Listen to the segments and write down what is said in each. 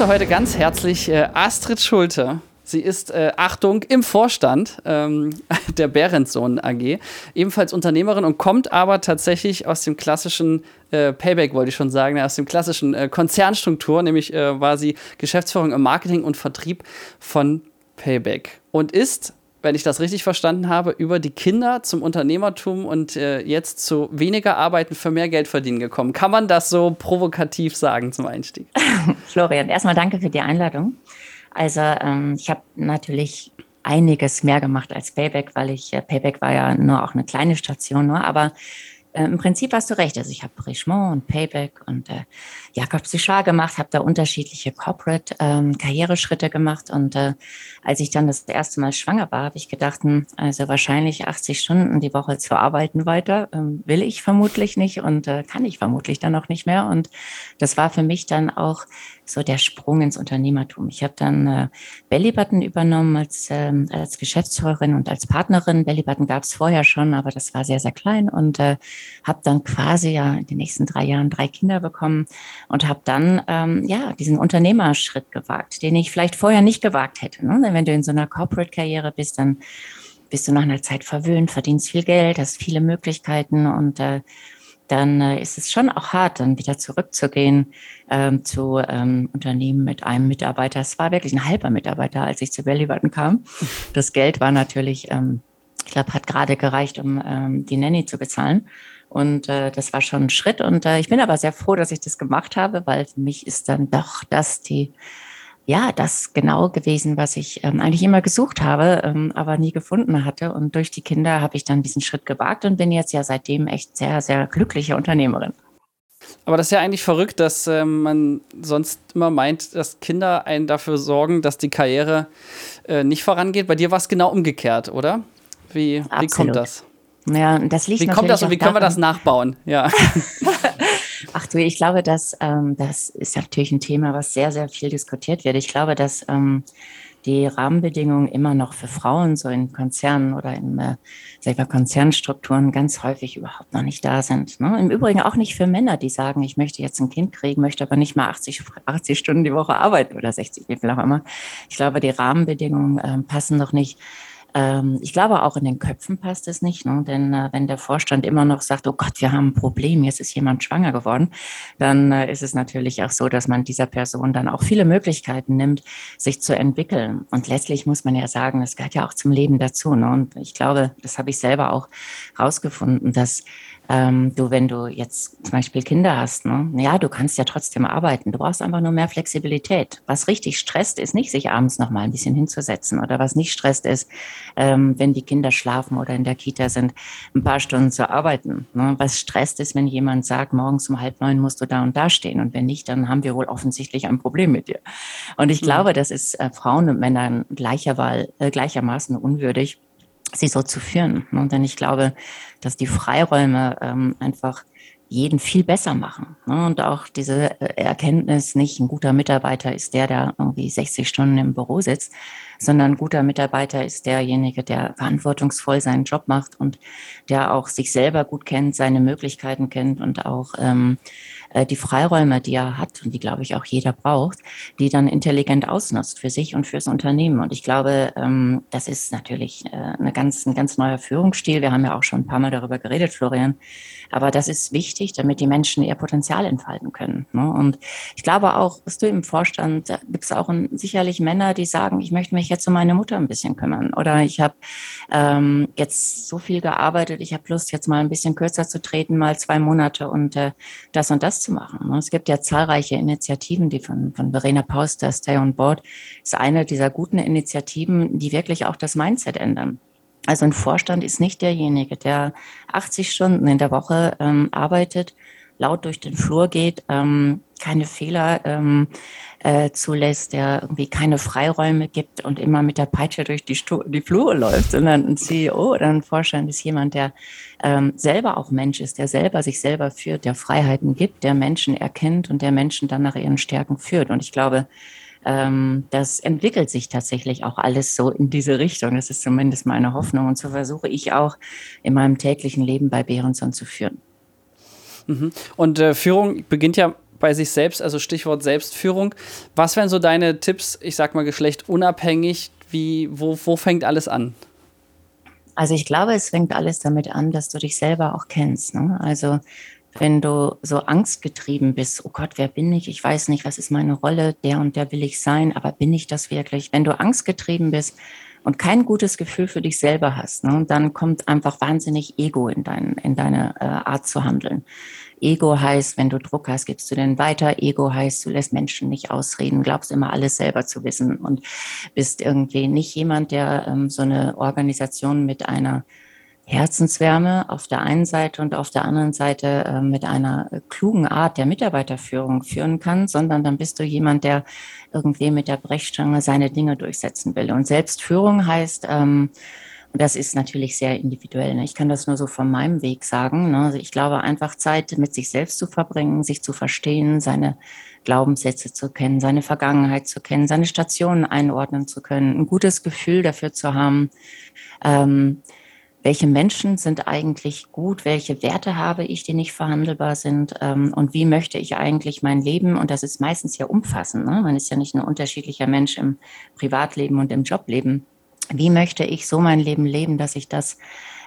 begrüße heute ganz herzlich äh, Astrid Schulte. Sie ist, äh, Achtung, im Vorstand ähm, der Behrenssohn AG, ebenfalls Unternehmerin und kommt aber tatsächlich aus dem klassischen äh, Payback, wollte ich schon sagen, aus dem klassischen äh, Konzernstruktur, nämlich äh, war sie Geschäftsführung im Marketing und Vertrieb von Payback und ist wenn ich das richtig verstanden habe, über die Kinder zum Unternehmertum und äh, jetzt zu weniger Arbeiten für mehr Geld verdienen gekommen. Kann man das so provokativ sagen zum Einstieg? Florian, erstmal danke für die Einladung. Also ähm, ich habe natürlich einiges mehr gemacht als Payback, weil ich, äh, Payback war ja nur auch eine kleine Station nur, aber äh, im Prinzip hast du recht. Also ich habe Richemont und Payback und äh, Jakob Sichar gemacht, habe da unterschiedliche Corporate ähm, Karriereschritte gemacht und äh, als ich dann das erste Mal schwanger war, habe ich gedacht, hm, also wahrscheinlich 80 Stunden die Woche zu arbeiten weiter, ähm, will ich vermutlich nicht und äh, kann ich vermutlich dann auch nicht mehr. Und das war für mich dann auch so der Sprung ins Unternehmertum. Ich habe dann äh, Bellybutton übernommen als, ähm, als Geschäftsführerin und als Partnerin. Bellybutton gab es vorher schon, aber das war sehr, sehr klein und äh, habe dann quasi ja in den nächsten drei Jahren drei Kinder bekommen und habe dann ähm, ja diesen Unternehmerschritt gewagt, den ich vielleicht vorher nicht gewagt hätte. Ne? Denn wenn du in so einer Corporate-Karriere bist, dann bist du nach einer Zeit verwöhnt, verdienst viel Geld, hast viele Möglichkeiten und äh, dann äh, ist es schon auch hart, dann wieder zurückzugehen ähm, zu ähm, Unternehmen mit einem Mitarbeiter. Es war wirklich ein halber Mitarbeiter, als ich zu Bellybutton kam. Das Geld war natürlich, ähm, ich glaube, hat gerade gereicht, um ähm, die Nanny zu bezahlen. Und äh, das war schon ein Schritt. Und äh, ich bin aber sehr froh, dass ich das gemacht habe, weil für mich ist dann doch das die ja, das genau gewesen, was ich ähm, eigentlich immer gesucht habe, ähm, aber nie gefunden hatte. Und durch die Kinder habe ich dann diesen Schritt gewagt und bin jetzt ja seitdem echt sehr, sehr glückliche Unternehmerin. Aber das ist ja eigentlich verrückt, dass äh, man sonst immer meint, dass Kinder einen dafür sorgen, dass die Karriere äh, nicht vorangeht. Bei dir war es genau umgekehrt, oder? Wie, wie kommt das? Ja, das liegt Wie kommt das und wie können wir das nachbauen? Ja. Ach du, ich glaube, dass ähm, das ist natürlich ein Thema, was sehr, sehr viel diskutiert wird. Ich glaube, dass ähm, die Rahmenbedingungen immer noch für Frauen so in Konzernen oder in äh, sag ich mal, Konzernstrukturen ganz häufig überhaupt noch nicht da sind. Ne? Im Übrigen auch nicht für Männer, die sagen, ich möchte jetzt ein Kind kriegen, möchte aber nicht mal 80, 80 Stunden die Woche arbeiten oder 60, wie viel auch immer. Ich glaube, die Rahmenbedingungen äh, passen noch nicht ähm, ich glaube, auch in den Köpfen passt es nicht, ne? denn äh, wenn der Vorstand immer noch sagt, oh Gott, wir haben ein Problem, jetzt ist jemand schwanger geworden, dann äh, ist es natürlich auch so, dass man dieser Person dann auch viele Möglichkeiten nimmt, sich zu entwickeln. Und letztlich muss man ja sagen, das gehört ja auch zum Leben dazu. Ne? Und ich glaube, das habe ich selber auch rausgefunden, dass ähm, du, wenn du jetzt zum Beispiel Kinder hast, ne, ja, du kannst ja trotzdem arbeiten. Du brauchst einfach nur mehr Flexibilität. Was richtig stresst, ist nicht, sich abends noch mal ein bisschen hinzusetzen oder was nicht stresst, ist, ähm, wenn die Kinder schlafen oder in der Kita sind, ein paar Stunden zu arbeiten. Ne? Was stresst ist, wenn jemand sagt, morgens um halb neun musst du da und da stehen und wenn nicht, dann haben wir wohl offensichtlich ein Problem mit dir. Und ich mhm. glaube, das ist äh, Frauen und Männern gleicher Wahl, äh, gleichermaßen unwürdig sie so zu führen. Ne? denn ich glaube, dass die Freiräume ähm, einfach jeden viel besser machen. Ne? Und auch diese äh, Erkenntnis, nicht ein guter Mitarbeiter ist der, der irgendwie 60 Stunden im Büro sitzt, sondern ein guter Mitarbeiter ist derjenige, der verantwortungsvoll seinen Job macht und der auch sich selber gut kennt, seine Möglichkeiten kennt und auch ähm, äh, die Freiräume, die er hat und die, glaube ich, auch jeder braucht, die dann intelligent ausnutzt für sich und fürs Unternehmen. Und ich glaube, ähm, das ist natürlich äh, eine ganz, ein ganz neuer Führungsstil. Wir haben ja auch schon ein paar Mal darüber geredet, Florian. Aber das ist wichtig, damit die Menschen ihr Potenzial entfalten können. Ne? Und ich glaube auch, dass du im Vorstand, gibt es auch sicherlich Männer, die sagen, ich möchte mich jetzt um meine Mutter ein bisschen kümmern. Oder ich habe ähm, jetzt so viel gearbeitet, ich habe Lust, jetzt mal ein bisschen kürzer zu treten, mal zwei Monate und äh, das und das zu machen. Ne? Es gibt ja zahlreiche Initiativen, die von, von Verena Pauster, Stay on Board, ist eine dieser guten Initiativen, die wirklich auch das Mindset ändern. Also ein Vorstand ist nicht derjenige, der 80 Stunden in der Woche ähm, arbeitet, laut durch den Flur geht, ähm, keine Fehler ähm, äh, zulässt, der irgendwie keine Freiräume gibt und immer mit der Peitsche durch die, Stu die Flure läuft, sondern ein CEO oder ein Vorstand ist jemand, der ähm, selber auch Mensch ist, der selber sich selber führt, der Freiheiten gibt, der Menschen erkennt und der Menschen dann nach ihren Stärken führt. Und ich glaube, ähm, das entwickelt sich tatsächlich auch alles so in diese Richtung. Das ist zumindest meine Hoffnung. Und so versuche ich auch in meinem täglichen Leben bei Behrenson zu führen. Mhm. Und äh, Führung beginnt ja bei sich selbst, also Stichwort Selbstführung. Was wären so deine Tipps, ich sag mal Geschlecht unabhängig, wie, wo, wo fängt alles an? Also ich glaube, es fängt alles damit an, dass du dich selber auch kennst. Ne? Also wenn du so angstgetrieben bist, oh Gott, wer bin ich? Ich weiß nicht, was ist meine Rolle, der und der will ich sein, aber bin ich das wirklich? Wenn du angstgetrieben bist und kein gutes Gefühl für dich selber hast, ne, dann kommt einfach wahnsinnig Ego in, dein, in deine äh, Art zu handeln. Ego heißt, wenn du Druck hast, gibst du den weiter. Ego heißt, du lässt Menschen nicht ausreden, glaubst immer alles selber zu wissen und bist irgendwie nicht jemand, der ähm, so eine Organisation mit einer Herzenswärme auf der einen Seite und auf der anderen Seite äh, mit einer klugen Art der Mitarbeiterführung führen kann, sondern dann bist du jemand, der irgendwie mit der Brechstange seine Dinge durchsetzen will. Und Selbstführung heißt, ähm, und das ist natürlich sehr individuell. Ne? Ich kann das nur so von meinem Weg sagen. Ne? Also ich glaube, einfach Zeit mit sich selbst zu verbringen, sich zu verstehen, seine Glaubenssätze zu kennen, seine Vergangenheit zu kennen, seine Stationen einordnen zu können, ein gutes Gefühl dafür zu haben. Ähm, welche Menschen sind eigentlich gut, welche Werte habe ich, die nicht verhandelbar sind ähm, und wie möchte ich eigentlich mein Leben, und das ist meistens ja umfassend, ne? man ist ja nicht ein unterschiedlicher Mensch im Privatleben und im Jobleben, wie möchte ich so mein Leben leben, dass ich das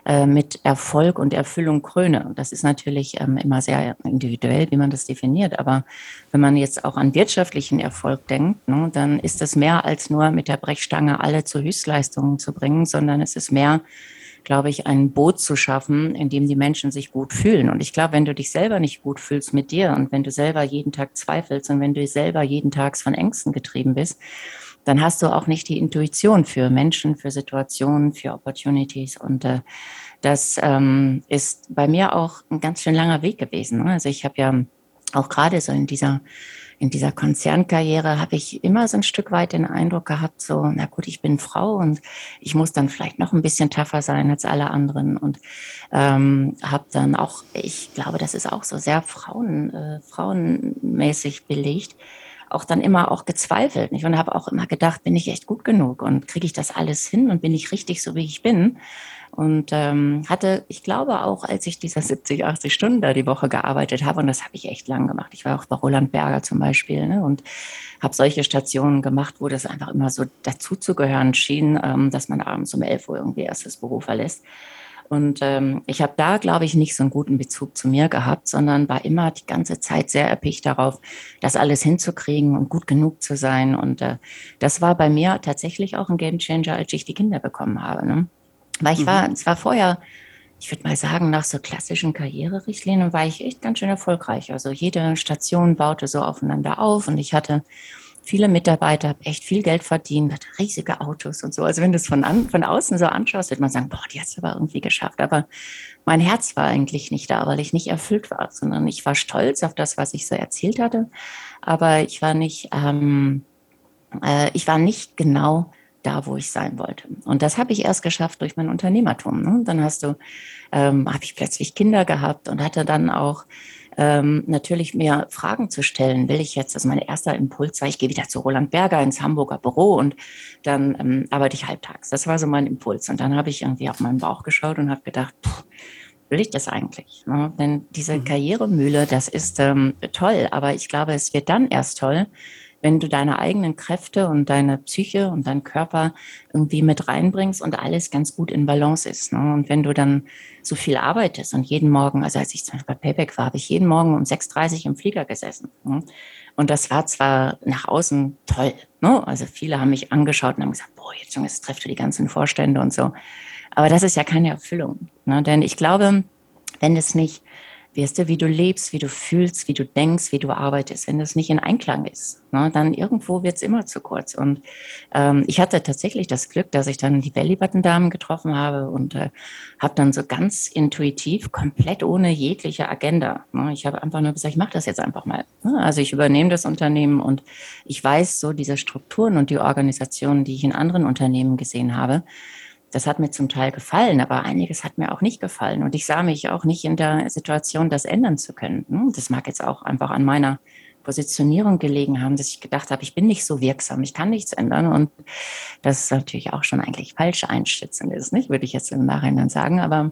äh, mit Erfolg und Erfüllung kröne. Das ist natürlich ähm, immer sehr individuell, wie man das definiert. Aber wenn man jetzt auch an wirtschaftlichen Erfolg denkt, ne, dann ist es mehr als nur mit der Brechstange alle zu Höchstleistungen zu bringen, sondern es ist mehr, glaube ich, ein Boot zu schaffen, in dem die Menschen sich gut fühlen. Und ich glaube, wenn du dich selber nicht gut fühlst mit dir und wenn du selber jeden Tag zweifelst und wenn du selber jeden Tag von Ängsten getrieben bist, dann hast du auch nicht die Intuition für Menschen, für Situationen, für Opportunities. Und äh, das ähm, ist bei mir auch ein ganz schön langer Weg gewesen. Also ich habe ja auch gerade so in dieser in dieser Konzernkarriere habe ich immer so ein Stück weit den Eindruck gehabt, so, na gut, ich bin Frau und ich muss dann vielleicht noch ein bisschen tougher sein als alle anderen und ähm, habe dann auch, ich glaube, das ist auch so sehr Frauen, äh, frauenmäßig belegt, auch dann immer auch gezweifelt. Nicht? Und habe auch immer gedacht, bin ich echt gut genug und kriege ich das alles hin und bin ich richtig so, wie ich bin? Und ähm, hatte, ich glaube auch, als ich dieser 70, 80 Stunden da die Woche gearbeitet habe, und das habe ich echt lang gemacht. Ich war auch bei Roland Berger zum Beispiel ne, und habe solche Stationen gemacht, wo das einfach immer so dazuzugehören schien, ähm, dass man abends um 11 Uhr irgendwie erst das Büro verlässt. Und ähm, ich habe da, glaube ich, nicht so einen guten Bezug zu mir gehabt, sondern war immer die ganze Zeit sehr erpicht darauf, das alles hinzukriegen und gut genug zu sein. Und äh, das war bei mir tatsächlich auch ein Gamechanger, als ich die Kinder bekommen habe. Ne? Weil ich mhm. war, es war vorher, ich würde mal sagen, nach so klassischen Karriererichtlinien war ich echt ganz schön erfolgreich. Also jede Station baute so aufeinander auf und ich hatte viele Mitarbeiter, habe echt viel Geld verdient, hatte riesige Autos und so. Also wenn du es von, an, von außen so anschaust, wird man sagen, boah, die hat es aber irgendwie geschafft. Aber mein Herz war eigentlich nicht da, weil ich nicht erfüllt war, sondern ich war stolz auf das, was ich so erzählt hatte. Aber ich war nicht, ähm, äh, ich war nicht genau da, wo ich sein wollte. Und das habe ich erst geschafft durch mein Unternehmertum. Ne? Dann hast du, ähm, habe ich plötzlich Kinder gehabt und hatte dann auch ähm, natürlich mir Fragen zu stellen. Will ich jetzt, das ist mein erster Impuls, war, ich gehe wieder zu Roland Berger ins Hamburger Büro und dann ähm, arbeite ich halbtags. Das war so mein Impuls. Und dann habe ich irgendwie auf meinen Bauch geschaut und habe gedacht, pff, will ich das eigentlich? Ne? Denn diese mhm. Karrieremühle, das ist ähm, toll, aber ich glaube, es wird dann erst toll, wenn du deine eigenen Kräfte und deine Psyche und deinen Körper irgendwie mit reinbringst und alles ganz gut in Balance ist. Ne? Und wenn du dann so viel arbeitest und jeden Morgen, also als ich zum Beispiel bei Payback war, habe ich jeden Morgen um 6.30 Uhr im Flieger gesessen. Ne? Und das war zwar nach außen toll. Ne? Also viele haben mich angeschaut und haben gesagt, boah, jetzt jetzt trefft du die ganzen Vorstände und so. Aber das ist ja keine Erfüllung. Ne? Denn ich glaube, wenn es nicht wirst du, wie du lebst, wie du fühlst, wie du denkst, wie du arbeitest. Wenn das nicht in Einklang ist, ne, dann irgendwo wird es immer zu kurz. Und ähm, ich hatte tatsächlich das Glück, dass ich dann die Bellybutton-Damen getroffen habe und äh, habe dann so ganz intuitiv, komplett ohne jegliche Agenda. Ne, ich habe einfach nur gesagt, ich mache das jetzt einfach mal. Ne, also ich übernehme das Unternehmen und ich weiß so diese Strukturen und die Organisationen, die ich in anderen Unternehmen gesehen habe, das hat mir zum Teil gefallen, aber einiges hat mir auch nicht gefallen. Und ich sah mich auch nicht in der Situation, das ändern zu können. Hm, das mag jetzt auch einfach an meiner Positionierung gelegen haben, dass ich gedacht habe, ich bin nicht so wirksam, ich kann nichts ändern. Und das ist natürlich auch schon eigentlich falsch einschätzen ist, nicht? Würde ich jetzt im Nachhinein sagen. Aber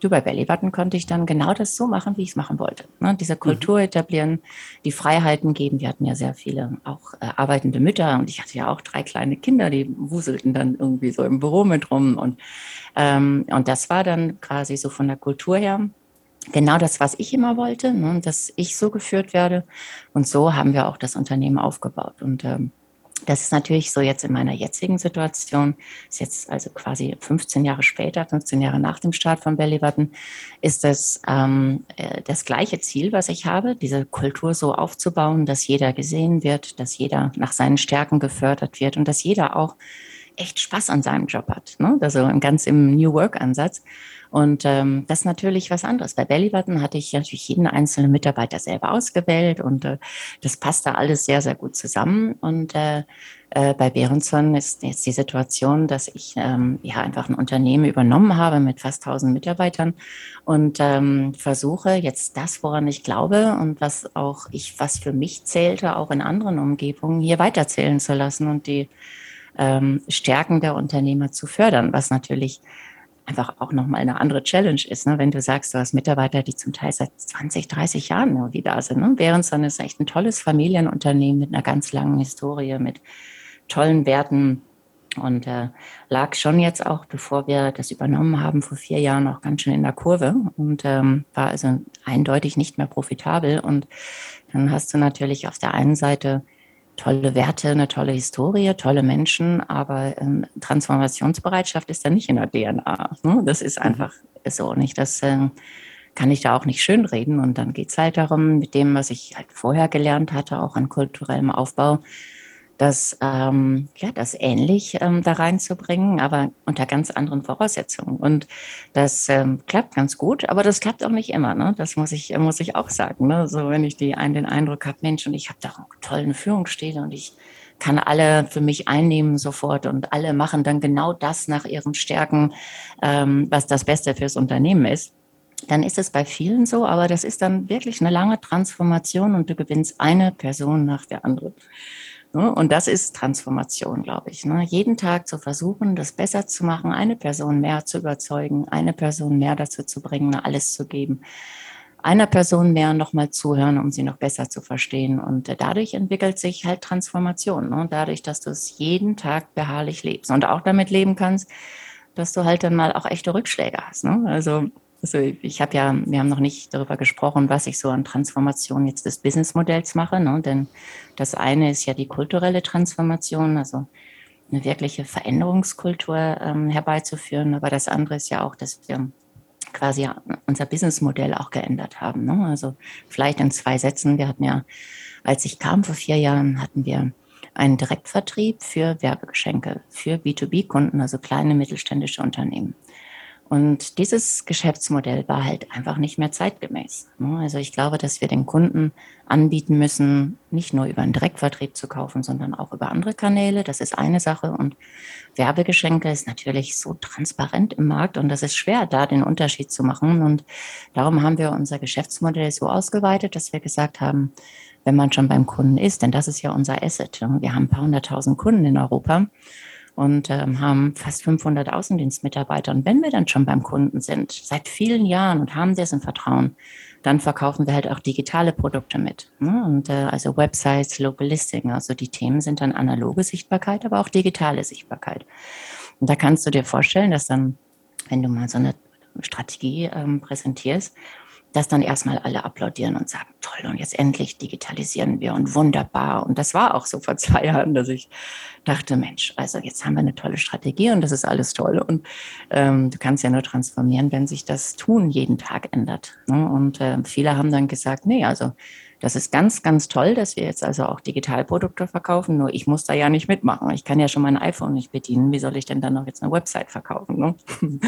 du, bei Belly Button konnte ich dann genau das so machen, wie ich es machen wollte. Ne? Diese mhm. Kultur etablieren, die Freiheiten geben. Wir hatten ja sehr viele auch äh, arbeitende Mütter und ich hatte ja auch drei kleine Kinder, die wuselten dann irgendwie so im Büro mit rum. Und, ähm, und das war dann quasi so von der Kultur her genau das, was ich immer wollte, ne, dass ich so geführt werde. Und so haben wir auch das Unternehmen aufgebaut. Und ähm, das ist natürlich so jetzt in meiner jetzigen Situation, ist jetzt also quasi 15 Jahre später, 15 Jahre nach dem Start von Belly Button, ist das ähm, äh, das gleiche Ziel, was ich habe, diese Kultur so aufzubauen, dass jeder gesehen wird, dass jeder nach seinen Stärken gefördert wird und dass jeder auch echt Spaß an seinem Job hat. Ne? Also ganz im New Work-Ansatz. Und ähm, das ist natürlich was anderes. Bei Bellybutton hatte ich natürlich jeden einzelnen Mitarbeiter selber ausgewählt und äh, das passt da alles sehr, sehr gut zusammen. Und äh, äh, bei Behrenson ist jetzt die Situation, dass ich ähm, ja einfach ein Unternehmen übernommen habe mit fast 1000 Mitarbeitern und ähm, versuche jetzt das, woran ich glaube und was auch ich, was für mich zählte, auch in anderen Umgebungen hier weiterzählen zu lassen und die ähm, Stärken der Unternehmer zu fördern, was natürlich einfach auch nochmal eine andere Challenge ist, ne? wenn du sagst, du hast Mitarbeiter, die zum Teil seit 20, 30 Jahren irgendwie da sind. Ne? Währendson ist echt ein tolles Familienunternehmen mit einer ganz langen Historie, mit tollen Werten und äh, lag schon jetzt auch, bevor wir das übernommen haben, vor vier Jahren auch ganz schön in der Kurve und ähm, war also eindeutig nicht mehr profitabel. Und dann hast du natürlich auf der einen Seite tolle Werte, eine tolle Historie, tolle Menschen, aber ähm, Transformationsbereitschaft ist da nicht in der DNA. Ne? Das ist mhm. einfach so nicht. Das äh, kann ich da auch nicht schönreden. Und dann geht es halt darum, mit dem, was ich halt vorher gelernt hatte, auch an kulturellem Aufbau, das, ähm, ja, das ähnlich ähm, da reinzubringen, aber unter ganz anderen Voraussetzungen. Und das ähm, klappt ganz gut, aber das klappt auch nicht immer. Ne? Das muss ich, muss ich auch sagen. Ne? So, wenn ich die, einen, den Eindruck habe, Mensch, und ich habe da einen tollen Führungsstil und ich kann alle für mich einnehmen sofort und alle machen dann genau das nach ihren Stärken, ähm, was das Beste fürs Unternehmen ist dann ist es bei vielen so, aber das ist dann wirklich eine lange Transformation und du gewinnst eine Person nach der anderen. Ne? Und das ist Transformation, glaube ich. Ne? Jeden Tag zu versuchen, das besser zu machen, eine Person mehr zu überzeugen, eine Person mehr dazu zu bringen, alles zu geben, einer Person mehr nochmal zuhören, um sie noch besser zu verstehen. Und äh, dadurch entwickelt sich halt Transformation. Ne? Dadurch, dass du es jeden Tag beharrlich lebst und auch damit leben kannst, dass du halt dann mal auch echte Rückschläge hast. Also also ich habe ja, wir haben noch nicht darüber gesprochen, was ich so an Transformation jetzt des Businessmodells mache. Ne? Denn das eine ist ja die kulturelle Transformation, also eine wirkliche Veränderungskultur ähm, herbeizuführen. Aber das andere ist ja auch, dass wir quasi unser Businessmodell auch geändert haben. Ne? Also vielleicht in zwei Sätzen. Wir hatten ja, als ich kam vor vier Jahren, hatten wir einen Direktvertrieb für Werbegeschenke für B2B-Kunden, also kleine mittelständische Unternehmen. Und dieses Geschäftsmodell war halt einfach nicht mehr zeitgemäß. Ne? Also ich glaube, dass wir den Kunden anbieten müssen, nicht nur über einen Direktvertrieb zu kaufen, sondern auch über andere Kanäle. Das ist eine Sache. Und Werbegeschenke ist natürlich so transparent im Markt und das ist schwer, da den Unterschied zu machen. Und darum haben wir unser Geschäftsmodell so ausgeweitet, dass wir gesagt haben, wenn man schon beim Kunden ist, denn das ist ja unser Asset. Ne? Wir haben ein paar hunderttausend Kunden in Europa und ähm, haben fast 500 Außendienstmitarbeiter. Und wenn wir dann schon beim Kunden sind, seit vielen Jahren und haben dessen Vertrauen, dann verkaufen wir halt auch digitale Produkte mit. Ne? Und äh, also Websites, Local Listing, also die Themen sind dann analoge Sichtbarkeit, aber auch digitale Sichtbarkeit. Und da kannst du dir vorstellen, dass dann, wenn du mal so eine Strategie ähm, präsentierst, dass dann erstmal alle applaudieren und sagen, toll, und jetzt endlich digitalisieren wir und wunderbar. Und das war auch so vor zwei Jahren, dass ich dachte, Mensch, also jetzt haben wir eine tolle Strategie und das ist alles toll. Und ähm, du kannst ja nur transformieren, wenn sich das Tun jeden Tag ändert. Ne? Und äh, viele haben dann gesagt, nee, also das ist ganz, ganz toll, dass wir jetzt also auch Digitalprodukte verkaufen. Nur ich muss da ja nicht mitmachen. Ich kann ja schon mein iPhone nicht bedienen. Wie soll ich denn dann noch jetzt eine Website verkaufen? Ne? Mhm.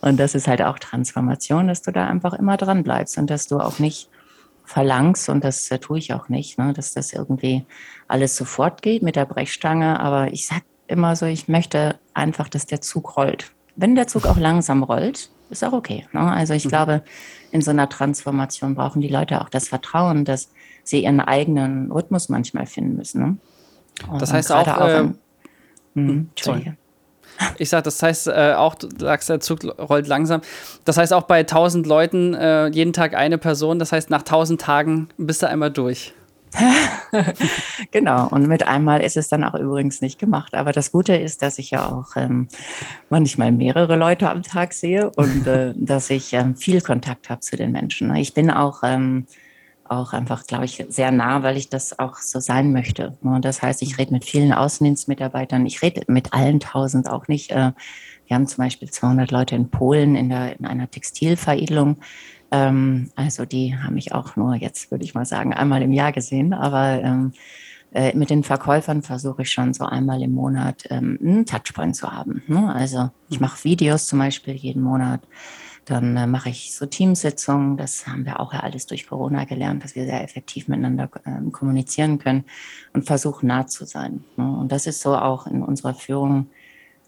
Und das ist halt auch Transformation, dass du da einfach immer dran bleibst und dass du auch nicht verlangst, und das äh, tue ich auch nicht, ne, dass das irgendwie alles sofort geht mit der Brechstange. Aber ich sage immer so, ich möchte einfach, dass der Zug rollt. Wenn der Zug auch langsam rollt, ist auch okay. Ne? Also ich mhm. glaube, in so einer Transformation brauchen die Leute auch das Vertrauen, dass sie ihren eigenen Rhythmus manchmal finden müssen. Ne? Das heißt auch, auch äh, hm, Entschuldige. Ich sage, das heißt äh, auch, du sagst, der Zug rollt langsam. Das heißt auch bei 1000 Leuten äh, jeden Tag eine Person. Das heißt, nach 1000 Tagen bist du einmal durch. genau, und mit einmal ist es dann auch übrigens nicht gemacht. Aber das Gute ist, dass ich ja auch ähm, manchmal mehrere Leute am Tag sehe und äh, dass ich ähm, viel Kontakt habe zu den Menschen. Ich bin auch ähm, auch einfach, glaube ich, sehr nah, weil ich das auch so sein möchte. Und das heißt, ich rede mit vielen Außendienstmitarbeitern. Ich rede mit allen tausend auch nicht. Äh, wir haben zum Beispiel 200 Leute in Polen in, der, in einer Textilveredelung. Ähm, also die haben mich auch nur jetzt, würde ich mal sagen, einmal im Jahr gesehen. Aber ähm, äh, mit den Verkäufern versuche ich schon so einmal im Monat ähm, einen Touchpoint zu haben. Ne? Also ich mache Videos zum Beispiel jeden Monat. Dann äh, mache ich so Teamsitzungen. Das haben wir auch ja alles durch Corona gelernt, dass wir sehr effektiv miteinander äh, kommunizieren können und versuchen nah zu sein. Ne? Und das ist so auch in unserer Führung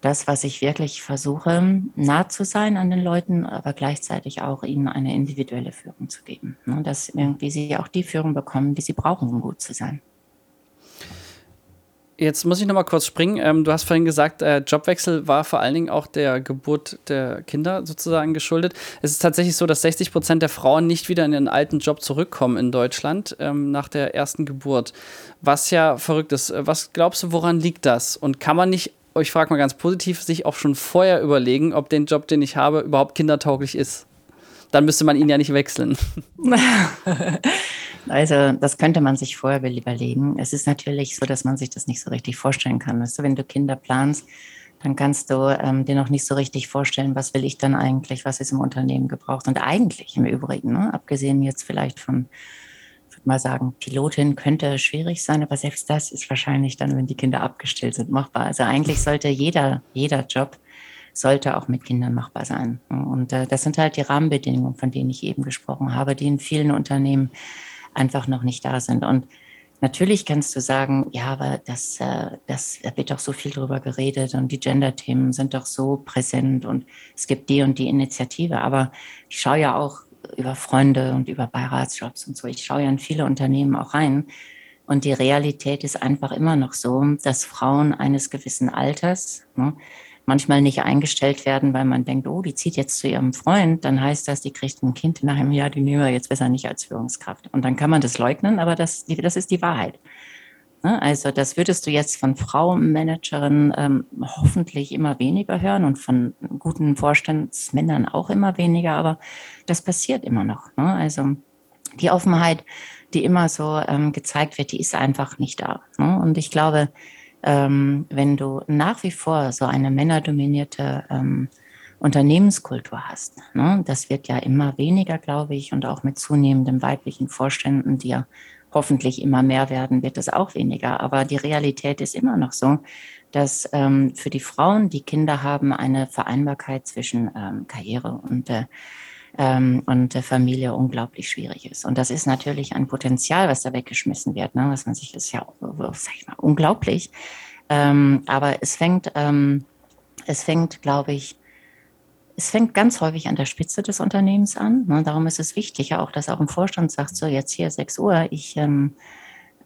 das, was ich wirklich versuche, nah zu sein an den Leuten, aber gleichzeitig auch ihnen eine individuelle Führung zu geben. Ne? Dass irgendwie sie auch die Führung bekommen, die sie brauchen, um gut zu sein. Jetzt muss ich noch mal kurz springen. Ähm, du hast vorhin gesagt, äh, Jobwechsel war vor allen Dingen auch der Geburt der Kinder sozusagen geschuldet. Es ist tatsächlich so, dass 60 Prozent der Frauen nicht wieder in ihren alten Job zurückkommen in Deutschland ähm, nach der ersten Geburt. Was ja verrückt ist. Was glaubst du, woran liegt das? Und kann man nicht, ich frage mal ganz positiv, sich auch schon vorher überlegen, ob den Job, den ich habe, überhaupt kindertauglich ist? Dann müsste man ihn ja nicht wechseln. Also das könnte man sich vorher überlegen. Es ist natürlich so, dass man sich das nicht so richtig vorstellen kann. Weißt du, wenn du Kinder planst, dann kannst du ähm, dir noch nicht so richtig vorstellen, was will ich dann eigentlich, was ist im Unternehmen gebraucht. Und eigentlich im Übrigen, ne, abgesehen jetzt vielleicht von, mal sagen, Pilotin könnte schwierig sein, aber selbst das ist wahrscheinlich dann, wenn die Kinder abgestellt sind, machbar. Also eigentlich sollte jeder, jeder Job sollte auch mit Kindern machbar sein. Und äh, das sind halt die Rahmenbedingungen, von denen ich eben gesprochen habe, die in vielen Unternehmen einfach noch nicht da sind. Und natürlich kannst du sagen, ja, aber das, äh, das da wird doch so viel drüber geredet und die Gender-Themen sind doch so präsent und es gibt die und die Initiative. Aber ich schaue ja auch über Freunde und über Beiratsjobs und so. Ich schaue ja in viele Unternehmen auch rein. Und die Realität ist einfach immer noch so, dass Frauen eines gewissen Alters, ne, manchmal nicht eingestellt werden, weil man denkt, oh, die zieht jetzt zu ihrem Freund, dann heißt das, die kriegt ein Kind nach einem Jahr, die nehmen wir jetzt besser nicht als Führungskraft. Und dann kann man das leugnen, aber das, das ist die Wahrheit. Ne? Also das würdest du jetzt von Frauenmanagerinnen ähm, hoffentlich immer weniger hören und von guten Vorstandsmännern auch immer weniger, aber das passiert immer noch. Ne? Also die Offenheit, die immer so ähm, gezeigt wird, die ist einfach nicht da. Ne? Und ich glaube, ähm, wenn du nach wie vor so eine männerdominierte ähm, Unternehmenskultur hast, ne? das wird ja immer weniger, glaube ich, und auch mit zunehmendem weiblichen Vorständen, die ja hoffentlich immer mehr werden, wird es auch weniger. Aber die Realität ist immer noch so, dass ähm, für die Frauen, die Kinder haben, eine Vereinbarkeit zwischen ähm, Karriere und äh, ähm, und der Familie unglaublich schwierig ist. Und das ist natürlich ein Potenzial, was da weggeschmissen wird, ne? was man sich, ist ja, sag ich mal, unglaublich. Ähm, aber es fängt, ähm, es fängt, glaube ich, es fängt ganz häufig an der Spitze des Unternehmens an. Ne? Darum ist es wichtig, auch, dass auch ein Vorstand sagt, so jetzt hier 6 Uhr, ich ähm,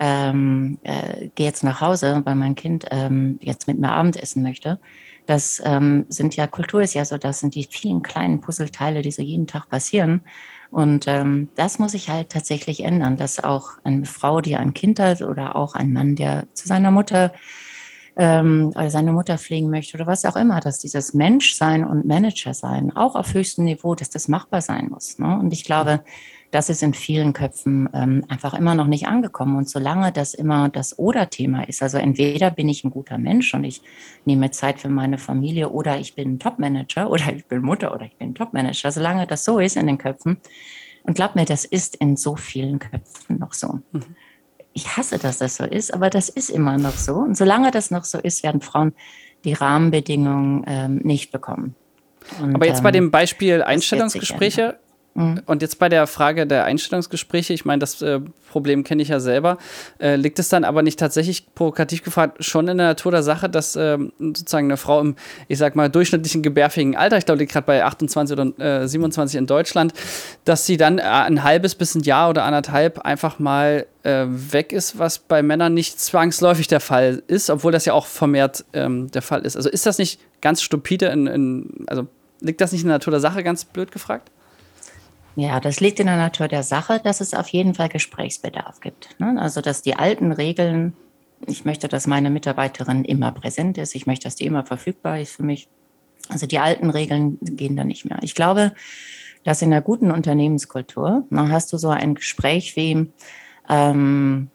ähm, äh, gehe jetzt nach Hause, weil mein Kind ähm, jetzt mit mir Abendessen möchte. Das ähm, sind ja, Kultur ist ja so, das sind die vielen kleinen Puzzleteile, die so jeden Tag passieren. Und ähm, das muss sich halt tatsächlich ändern, dass auch eine Frau, die ein Kind hat oder auch ein Mann, der zu seiner Mutter ähm, oder seine Mutter pflegen möchte oder was auch immer, dass dieses Menschsein und Managersein auch auf höchstem Niveau, dass das machbar sein muss. Ne? Und ich glaube, das ist in vielen Köpfen ähm, einfach immer noch nicht angekommen. Und solange das immer das Oder-Thema ist, also entweder bin ich ein guter Mensch und ich nehme Zeit für meine Familie oder ich bin Top-Manager oder ich bin Mutter oder ich bin Top-Manager, solange das so ist in den Köpfen, und glaub mir, das ist in so vielen Köpfen noch so. Mhm. Ich hasse, dass das so ist, aber das ist immer noch so. Und solange das noch so ist, werden Frauen die Rahmenbedingungen ähm, nicht bekommen. Und, aber jetzt bei ähm, dem Beispiel Einstellungsgespräche, Mhm. Und jetzt bei der Frage der Einstellungsgespräche, ich meine, das äh, Problem kenne ich ja selber, äh, liegt es dann aber nicht tatsächlich provokativ gefragt schon in der Natur der Sache, dass äh, sozusagen eine Frau im, ich sag mal, durchschnittlichen gebärfähigen Alter, ich glaube, die gerade bei 28 oder 27 äh, in Deutschland, dass sie dann äh, ein halbes bis ein Jahr oder anderthalb einfach mal äh, weg ist, was bei Männern nicht zwangsläufig der Fall ist, obwohl das ja auch vermehrt ähm, der Fall ist. Also ist das nicht ganz stupide in, in also liegt das nicht in der Natur der Sache, ganz blöd gefragt? Ja, das liegt in der Natur der Sache, dass es auf jeden Fall Gesprächsbedarf gibt. Ne? Also, dass die alten Regeln, ich möchte, dass meine Mitarbeiterin immer präsent ist, ich möchte, dass die immer verfügbar ist für mich. Also die alten Regeln gehen da nicht mehr. Ich glaube, dass in einer guten Unternehmenskultur, dann hast du so ein Gespräch wie, ähm,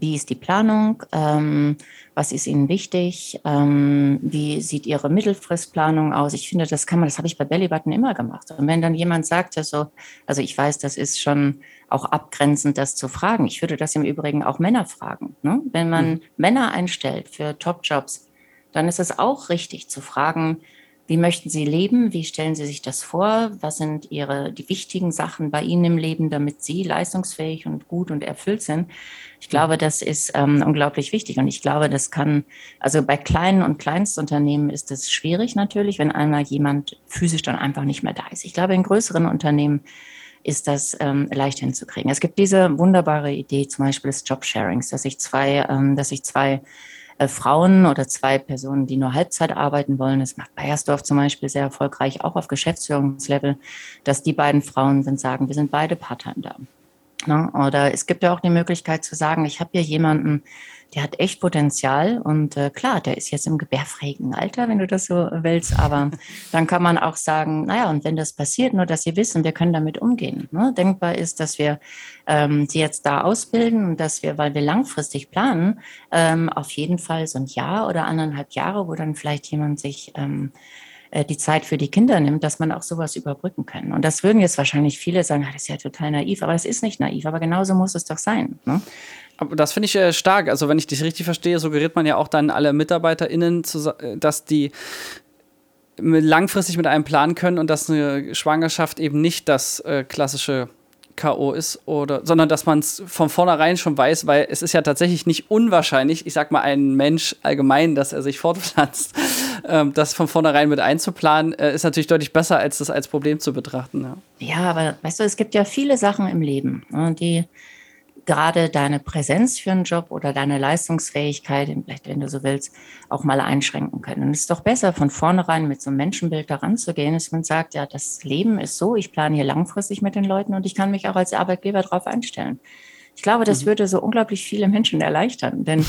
wie ist die Planung, ähm, was ist Ihnen wichtig, ähm, wie sieht Ihre Mittelfristplanung aus. Ich finde, das kann man, das habe ich bei Bellybutton immer gemacht. Und wenn dann jemand sagt, so, also ich weiß, das ist schon auch abgrenzend, das zu fragen. Ich würde das im Übrigen auch Männer fragen. Ne? Wenn man mhm. Männer einstellt für Top-Jobs, dann ist es auch richtig zu fragen, wie möchten Sie leben? Wie stellen Sie sich das vor? Was sind Ihre, die wichtigen Sachen bei Ihnen im Leben, damit Sie leistungsfähig und gut und erfüllt sind? Ich glaube, das ist ähm, unglaublich wichtig. Und ich glaube, das kann, also bei kleinen und Kleinstunternehmen ist es schwierig natürlich, wenn einmal jemand physisch dann einfach nicht mehr da ist. Ich glaube, in größeren Unternehmen ist das ähm, leicht hinzukriegen. Es gibt diese wunderbare Idee zum Beispiel des Jobsharings, dass ich zwei, ähm, dass ich zwei äh, Frauen oder zwei Personen, die nur Halbzeit arbeiten wollen. Das macht Bayersdorf zum Beispiel sehr erfolgreich, auch auf Geschäftsführungslevel, dass die beiden Frauen dann sagen, wir sind beide Part-Time da. Ne? Oder es gibt ja auch die Möglichkeit zu sagen, ich habe hier jemanden, der hat echt Potenzial und äh, klar, der ist jetzt im gebärfähigen Alter, wenn du das so willst, aber dann kann man auch sagen, naja, und wenn das passiert, nur dass sie wissen, wir können damit umgehen. Ne? Denkbar ist, dass wir ähm, sie jetzt da ausbilden und dass wir, weil wir langfristig planen, ähm, auf jeden Fall so ein Jahr oder anderthalb Jahre, wo dann vielleicht jemand sich ähm, äh, die Zeit für die Kinder nimmt, dass man auch sowas überbrücken kann. Und das würden jetzt wahrscheinlich viele sagen, ah, das ist ja total naiv, aber das ist nicht naiv, aber genauso muss es doch sein. Ne? Aber das finde ich äh, stark. Also, wenn ich dich richtig verstehe, suggeriert man ja auch dann alle MitarbeiterInnen, äh, dass die langfristig mit einem planen können und dass eine Schwangerschaft eben nicht das äh, klassische K.O. ist, oder, sondern dass man es von vornherein schon weiß, weil es ist ja tatsächlich nicht unwahrscheinlich, ich sag mal, ein Mensch allgemein, dass er sich fortpflanzt, ähm, das von vornherein mit einzuplanen, äh, ist natürlich deutlich besser, als das als Problem zu betrachten. Ja. ja, aber weißt du, es gibt ja viele Sachen im Leben, ne, die gerade deine Präsenz für einen Job oder deine Leistungsfähigkeit, vielleicht wenn du so willst, auch mal einschränken können. Und es ist doch besser, von vornherein mit so einem Menschenbild daran zu gehen, dass man sagt, ja, das Leben ist so, ich plane hier langfristig mit den Leuten und ich kann mich auch als Arbeitgeber darauf einstellen. Ich glaube, das mhm. würde so unglaublich viele Menschen erleichtern, denn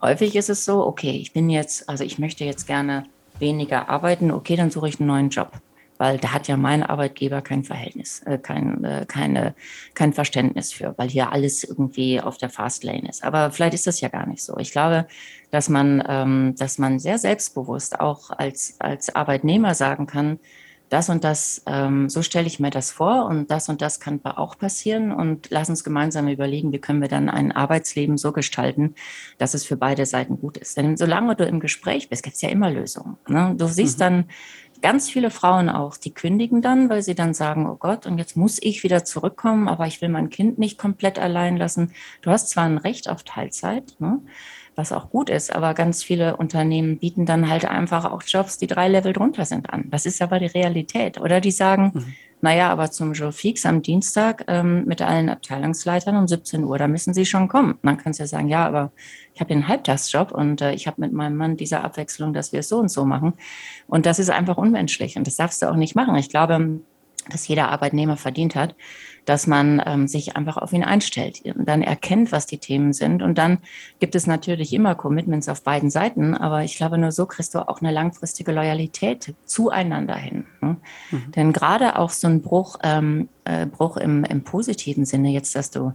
häufig ist es so, okay, ich bin jetzt, also ich möchte jetzt gerne weniger arbeiten, okay, dann suche ich einen neuen Job weil da hat ja mein Arbeitgeber kein Verhältnis, äh, kein, äh, keine, kein Verständnis für, weil hier alles irgendwie auf der Fastlane ist. Aber vielleicht ist das ja gar nicht so. Ich glaube, dass man, ähm, dass man sehr selbstbewusst auch als, als Arbeitnehmer sagen kann, das und das, ähm, so stelle ich mir das vor und das und das kann auch passieren und lass uns gemeinsam überlegen, wie können wir dann ein Arbeitsleben so gestalten, dass es für beide Seiten gut ist. Denn solange du im Gespräch bist, gibt es ja immer Lösungen. Ne? Du siehst mhm. dann, ganz viele Frauen auch, die kündigen dann, weil sie dann sagen, oh Gott, und jetzt muss ich wieder zurückkommen, aber ich will mein Kind nicht komplett allein lassen. Du hast zwar ein Recht auf Teilzeit, ne, was auch gut ist, aber ganz viele Unternehmen bieten dann halt einfach auch Jobs, die drei Level drunter sind an. Das ist aber die Realität. Oder die sagen, mhm. Naja, aber zum Joe Fix am Dienstag ähm, mit allen Abteilungsleitern um 17 Uhr, da müssen Sie schon kommen. Und dann kannst du ja sagen, ja, aber ich habe einen Halbtagsjob und äh, ich habe mit meinem Mann diese Abwechslung, dass wir es so und so machen. Und das ist einfach unmenschlich und das darfst du auch nicht machen. Ich glaube, dass jeder Arbeitnehmer verdient hat, dass man ähm, sich einfach auf ihn einstellt und dann erkennt, was die Themen sind. Und dann gibt es natürlich immer Commitments auf beiden Seiten, aber ich glaube, nur so kriegst du auch eine langfristige Loyalität zueinander hin. Ne? Mhm. Denn gerade auch so ein Bruch, ähm, äh, Bruch im, im positiven Sinne, jetzt, dass du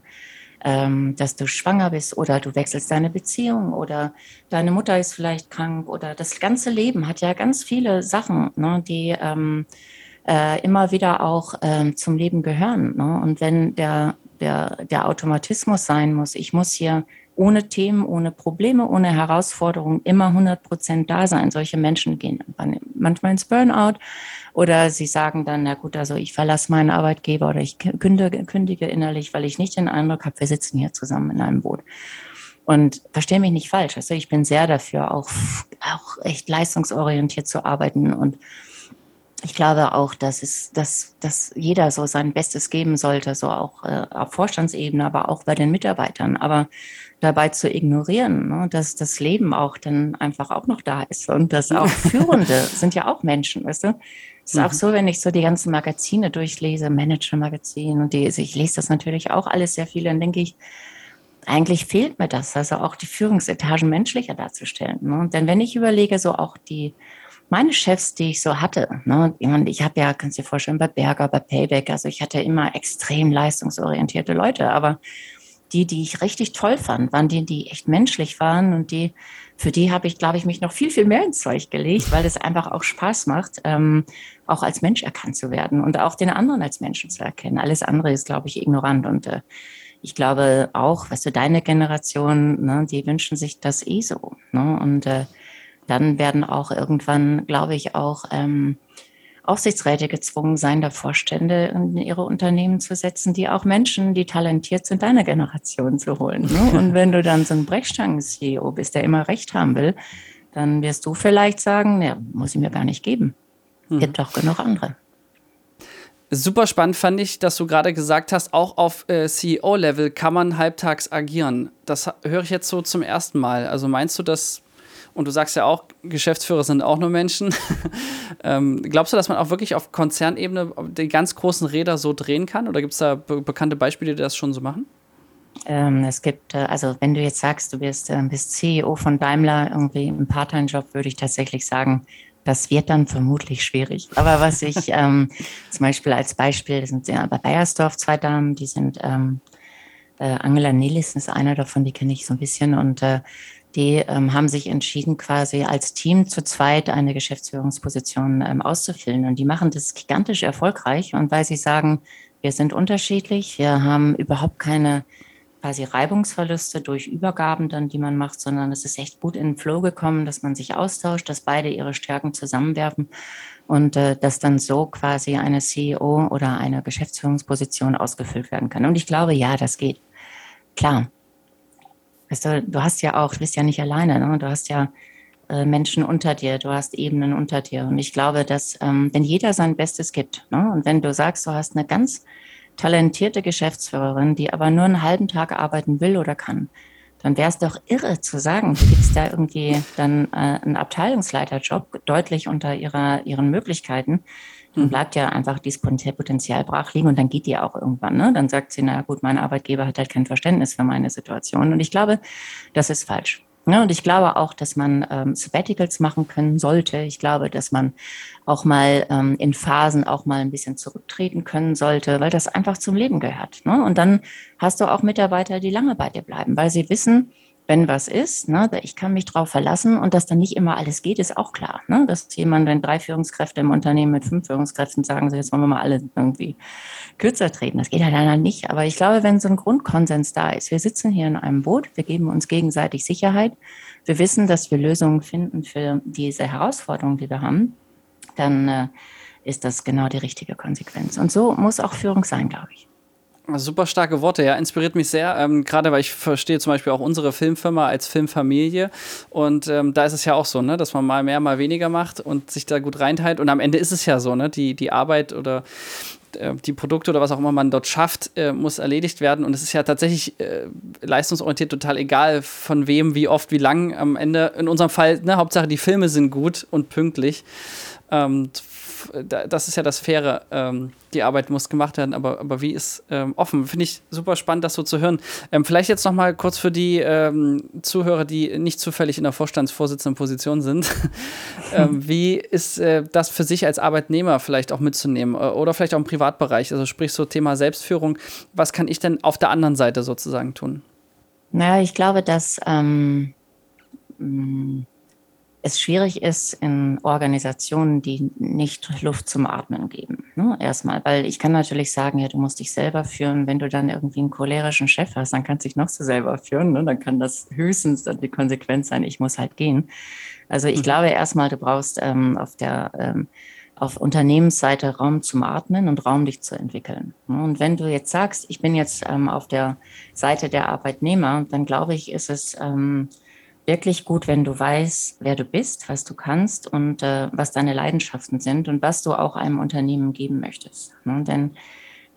ähm, dass du schwanger bist oder du wechselst deine Beziehung oder deine Mutter ist vielleicht krank oder das ganze Leben hat ja ganz viele Sachen, ne, die ähm, äh, immer wieder auch ähm, zum Leben gehören. Ne? Und wenn der, der, der Automatismus sein muss, ich muss hier ohne Themen, ohne Probleme, ohne Herausforderungen immer 100 Prozent da sein. Solche Menschen gehen manchmal ins Burnout Oder sie sagen dann, na gut, also ich verlasse meinen Arbeitgeber oder ich kündige, kündige innerlich, weil ich nicht den Eindruck habe, wir sitzen hier zusammen in einem Boot. Und verstehe mich nicht falsch. Also ich bin sehr dafür, auch, auch echt leistungsorientiert zu arbeiten und ich glaube auch, dass es, dass, dass jeder so sein Bestes geben sollte, so auch äh, auf Vorstandsebene, aber auch bei den Mitarbeitern. Aber dabei zu ignorieren, ne, dass das Leben auch dann einfach auch noch da ist und dass auch Führende sind ja auch Menschen, weißt du? Es ist mhm. auch so, wenn ich so die ganzen Magazine durchlese, Manager-Magazin und die, also ich lese das natürlich auch alles sehr viel, dann denke ich, eigentlich fehlt mir das, also auch die Führungsetagen menschlicher darzustellen. Ne? Denn wenn ich überlege, so auch die meine Chefs, die ich so hatte, ne, ich habe ja, kannst du dir vorstellen, bei Berger, bei Payback, also ich hatte immer extrem leistungsorientierte Leute, aber die, die ich richtig toll fand, waren die, die echt menschlich waren und die, für die habe ich, glaube ich, mich noch viel, viel mehr ins Zeug gelegt, weil es einfach auch Spaß macht, ähm, auch als Mensch erkannt zu werden und auch den anderen als Menschen zu erkennen. Alles andere ist, glaube ich, ignorant und äh, ich glaube auch, weißt du, deine Generation, ne, die wünschen sich das eh so. Ne? Und äh, dann werden auch irgendwann, glaube ich, auch ähm, Aufsichtsräte gezwungen sein, da Vorstände in ihre Unternehmen zu setzen, die auch Menschen, die talentiert sind, deiner Generation zu holen. Ne? Und wenn du dann so ein Brechstangen-CEO bist, der immer Recht haben will, dann wirst du vielleicht sagen, ja, muss ich mir gar nicht geben. Hm. Gibt doch genug andere. Super spannend fand ich, dass du gerade gesagt hast, auch auf äh, CEO-Level kann man halbtags agieren. Das höre ich jetzt so zum ersten Mal. Also meinst du, dass und du sagst ja auch, Geschäftsführer sind auch nur Menschen. ähm, glaubst du, dass man auch wirklich auf Konzernebene die ganz großen Räder so drehen kann? Oder gibt es da be bekannte Beispiele, die das schon so machen? Ähm, es gibt, äh, also wenn du jetzt sagst, du bist, äh, bist CEO von Daimler, irgendwie im Part-Time-Job, würde ich tatsächlich sagen, das wird dann vermutlich schwierig. Aber was ich ähm, zum Beispiel als Beispiel, das sind ja bei Bayersdorf zwei Damen, die sind ähm, äh, Angela Nelissen ist einer davon, die kenne ich so ein bisschen und äh, die ähm, haben sich entschieden, quasi als Team zu zweit eine Geschäftsführungsposition ähm, auszufüllen. Und die machen das gigantisch erfolgreich. Und weil sie sagen, wir sind unterschiedlich, wir haben überhaupt keine quasi Reibungsverluste durch Übergaben dann, die man macht, sondern es ist echt gut in den Flow gekommen, dass man sich austauscht, dass beide ihre Stärken zusammenwerfen und äh, dass dann so quasi eine CEO oder eine Geschäftsführungsposition ausgefüllt werden kann. Und ich glaube, ja, das geht. Klar, Weißt du, du hast ja auch, du bist ja nicht alleine, ne? du hast ja äh, Menschen unter dir, du hast Ebenen unter dir. Und ich glaube, dass ähm, wenn jeder sein Bestes gibt, ne? und wenn du sagst, du hast eine ganz talentierte Geschäftsführerin, die aber nur einen halben Tag arbeiten will oder kann, dann wäre es doch irre zu sagen, du gibst da irgendwie dann äh, einen Abteilungsleiterjob deutlich unter ihrer, ihren Möglichkeiten dann bleibt ja einfach dieses Potenzial brach liegen und dann geht die auch irgendwann. Ne? Dann sagt sie, na gut, mein Arbeitgeber hat halt kein Verständnis für meine Situation. Und ich glaube, das ist falsch. Ja, und ich glaube auch, dass man ähm, Sabbaticals machen können sollte. Ich glaube, dass man auch mal ähm, in Phasen auch mal ein bisschen zurücktreten können sollte, weil das einfach zum Leben gehört. Ne? Und dann hast du auch Mitarbeiter, die lange bei dir bleiben, weil sie wissen, wenn was ist, ne, ich kann mich drauf verlassen und dass dann nicht immer alles geht, ist auch klar. Ne? Dass jemand, wenn drei Führungskräfte im Unternehmen mit fünf Führungskräften sagen, so jetzt wollen wir mal alle irgendwie kürzer treten. Das geht halt leider nicht. Aber ich glaube, wenn so ein Grundkonsens da ist, wir sitzen hier in einem Boot, wir geben uns gegenseitig Sicherheit, wir wissen, dass wir Lösungen finden für diese Herausforderungen, die wir haben, dann äh, ist das genau die richtige Konsequenz. Und so muss auch Führung sein, glaube ich. Super starke Worte, ja, inspiriert mich sehr. Ähm, Gerade weil ich verstehe zum Beispiel auch unsere Filmfirma als Filmfamilie. Und ähm, da ist es ja auch so, ne, dass man mal mehr, mal weniger macht und sich da gut reinteilt. Und am Ende ist es ja so, ne, die, die Arbeit oder äh, die Produkte oder was auch immer man dort schafft, äh, muss erledigt werden. Und es ist ja tatsächlich äh, leistungsorientiert total egal, von wem, wie oft, wie lang am Ende. In unserem Fall, ne, Hauptsache die Filme sind gut und pünktlich. Ähm, das ist ja das Faire, ähm, die Arbeit muss gemacht werden, aber, aber wie ist ähm, offen? Finde ich super spannend, das so zu hören. Ähm, vielleicht jetzt noch mal kurz für die ähm, Zuhörer, die nicht zufällig in der Vorstandsvorsitzenden Position sind. Ähm, wie ist äh, das für sich als Arbeitnehmer vielleicht auch mitzunehmen äh, oder vielleicht auch im Privatbereich? Also sprich so Thema Selbstführung. Was kann ich denn auf der anderen Seite sozusagen tun? Naja, ich glaube, dass ähm, es schwierig ist in Organisationen, die nicht Luft zum Atmen geben. Ne? Erstmal, weil ich kann natürlich sagen, ja, du musst dich selber führen. Wenn du dann irgendwie einen cholerischen Chef hast, dann kannst du dich noch so selber führen. Ne? Dann kann das höchstens dann die Konsequenz sein, ich muss halt gehen. Also ich mhm. glaube erstmal, du brauchst ähm, auf der ähm, auf Unternehmensseite Raum zum Atmen und Raum dich zu entwickeln. Und wenn du jetzt sagst, ich bin jetzt ähm, auf der Seite der Arbeitnehmer, dann glaube ich, ist es ähm, wirklich gut, wenn du weißt, wer du bist, was du kannst und äh, was deine Leidenschaften sind und was du auch einem Unternehmen geben möchtest. Ne? Denn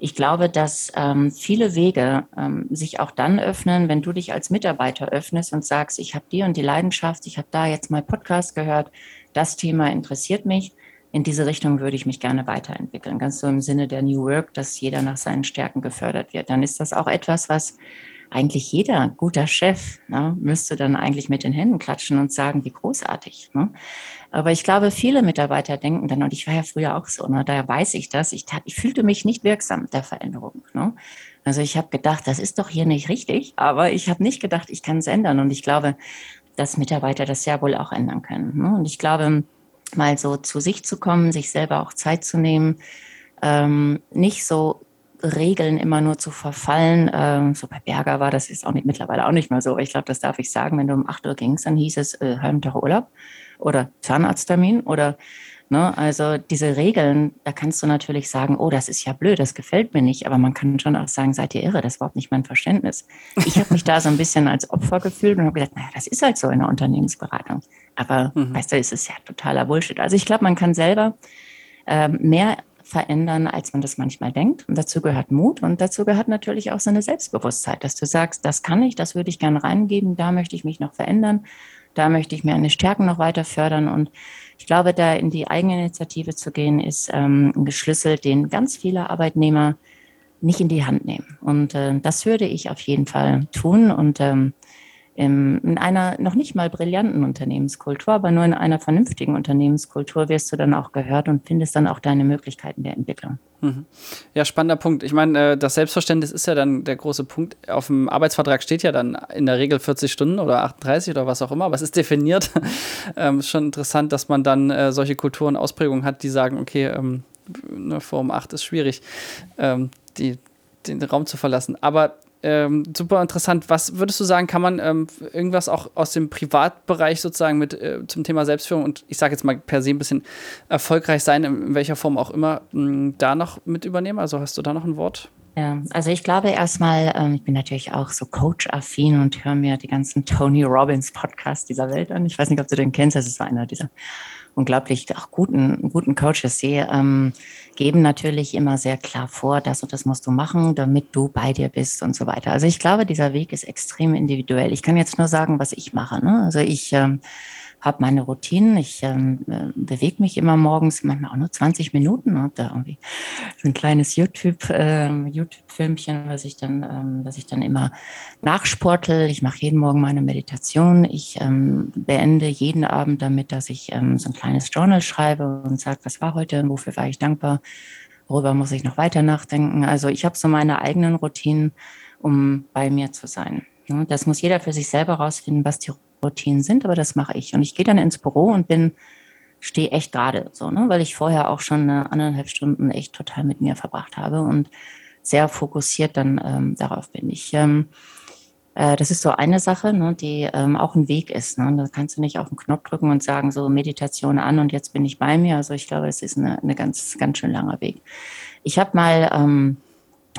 ich glaube, dass ähm, viele Wege ähm, sich auch dann öffnen, wenn du dich als Mitarbeiter öffnest und sagst, ich habe die und die Leidenschaft, ich habe da jetzt mal Podcast gehört, das Thema interessiert mich. In diese Richtung würde ich mich gerne weiterentwickeln. Ganz so im Sinne der New Work, dass jeder nach seinen Stärken gefördert wird. Dann ist das auch etwas, was eigentlich jeder guter Chef ne, müsste dann eigentlich mit den Händen klatschen und sagen, wie großartig. Ne? Aber ich glaube, viele Mitarbeiter denken dann, und ich war ja früher auch so, ne, daher weiß ich das, ich, ich fühlte mich nicht wirksam mit der Veränderung. Ne? Also ich habe gedacht, das ist doch hier nicht richtig, aber ich habe nicht gedacht, ich kann es ändern. Und ich glaube, dass Mitarbeiter das ja wohl auch ändern können. Ne? Und ich glaube, mal so zu sich zu kommen, sich selber auch Zeit zu nehmen, ähm, nicht so Regeln immer nur zu verfallen. Ähm, so bei Berger war das ist auch nicht mittlerweile auch nicht mehr so. Ich glaube, das darf ich sagen. Wenn du um 8 Uhr gingst, dann hieß es äh, halben Tag Urlaub oder Zahnarzttermin oder ne, also diese Regeln, da kannst du natürlich sagen, oh, das ist ja blöd, das gefällt mir nicht, aber man kann schon auch sagen, seid ihr irre, das ist überhaupt nicht mein Verständnis. Ich habe mich da so ein bisschen als Opfer gefühlt und habe gedacht, naja, das ist halt so in der Unternehmensberatung. Aber mhm. weißt du, es ist ja totaler Bullshit. Also ich glaube, man kann selber ähm, mehr verändern, als man das manchmal denkt. Und dazu gehört Mut und dazu gehört natürlich auch so eine Selbstbewusstheit, dass du sagst, das kann ich, das würde ich gerne reingeben, da möchte ich mich noch verändern, da möchte ich meine Stärken noch weiter fördern. Und ich glaube, da in die Eigeninitiative zu gehen, ist ähm, ein Schlüssel, den ganz viele Arbeitnehmer nicht in die Hand nehmen. Und äh, das würde ich auf jeden Fall tun. Und ähm, in einer noch nicht mal brillanten Unternehmenskultur, aber nur in einer vernünftigen Unternehmenskultur wirst du dann auch gehört und findest dann auch deine Möglichkeiten der Entwicklung. Mhm. Ja, spannender Punkt. Ich meine, äh, das Selbstverständnis ist ja dann der große Punkt. Auf dem Arbeitsvertrag steht ja dann in der Regel 40 Stunden oder 38 oder was auch immer, aber es ist definiert. ähm, ist schon interessant, dass man dann äh, solche Kulturen, Ausprägungen hat, die sagen, okay, ähm, ne, vor um 8 ist schwierig, ähm, die, den Raum zu verlassen. Aber ähm, super interessant. Was würdest du sagen, kann man ähm, irgendwas auch aus dem Privatbereich sozusagen mit äh, zum Thema Selbstführung und ich sage jetzt mal per se ein bisschen erfolgreich sein, in, in welcher Form auch immer, mh, da noch mit übernehmen? Also hast du da noch ein Wort? Ja, also ich glaube erstmal, ähm, ich bin natürlich auch so Coach-affin und höre mir die ganzen Tony Robbins Podcasts dieser Welt an. Ich weiß nicht, ob du den kennst, das ist einer dieser unglaublich auch guten, guten Coaches. Sie ähm, geben natürlich immer sehr klar vor, das und das musst du machen, damit du bei dir bist und so weiter. Also ich glaube, dieser Weg ist extrem individuell. Ich kann jetzt nur sagen, was ich mache. Ne? Also ich ähm, habe meine Routinen. Ich ähm, äh, bewege mich immer morgens, manchmal auch nur 20 Minuten. Habe da irgendwie so ein kleines YouTube, äh, YouTube-Filmchen, was ich dann, ähm, was ich dann immer nachsportel. Ich mache jeden Morgen meine Meditation. Ich ähm, beende jeden Abend damit, dass ich ähm, so ein kleines Journal schreibe und sage, was war heute, wofür war ich dankbar, worüber muss ich noch weiter nachdenken. Also ich habe so meine eigenen Routinen, um bei mir zu sein. Das muss jeder für sich selber rausfinden, was die Routinen sind, aber das mache ich. Und ich gehe dann ins Büro und bin, stehe echt gerade so, ne? weil ich vorher auch schon anderthalb Stunden echt total mit mir verbracht habe und sehr fokussiert dann ähm, darauf bin. Ich, ähm, äh, das ist so eine Sache, ne, die ähm, auch ein Weg ist. Ne? Da kannst du nicht auf den Knopf drücken und sagen, so Meditation an und jetzt bin ich bei mir. Also ich glaube, es ist eine, eine ganz, ganz schön langer Weg. Ich habe mal ähm,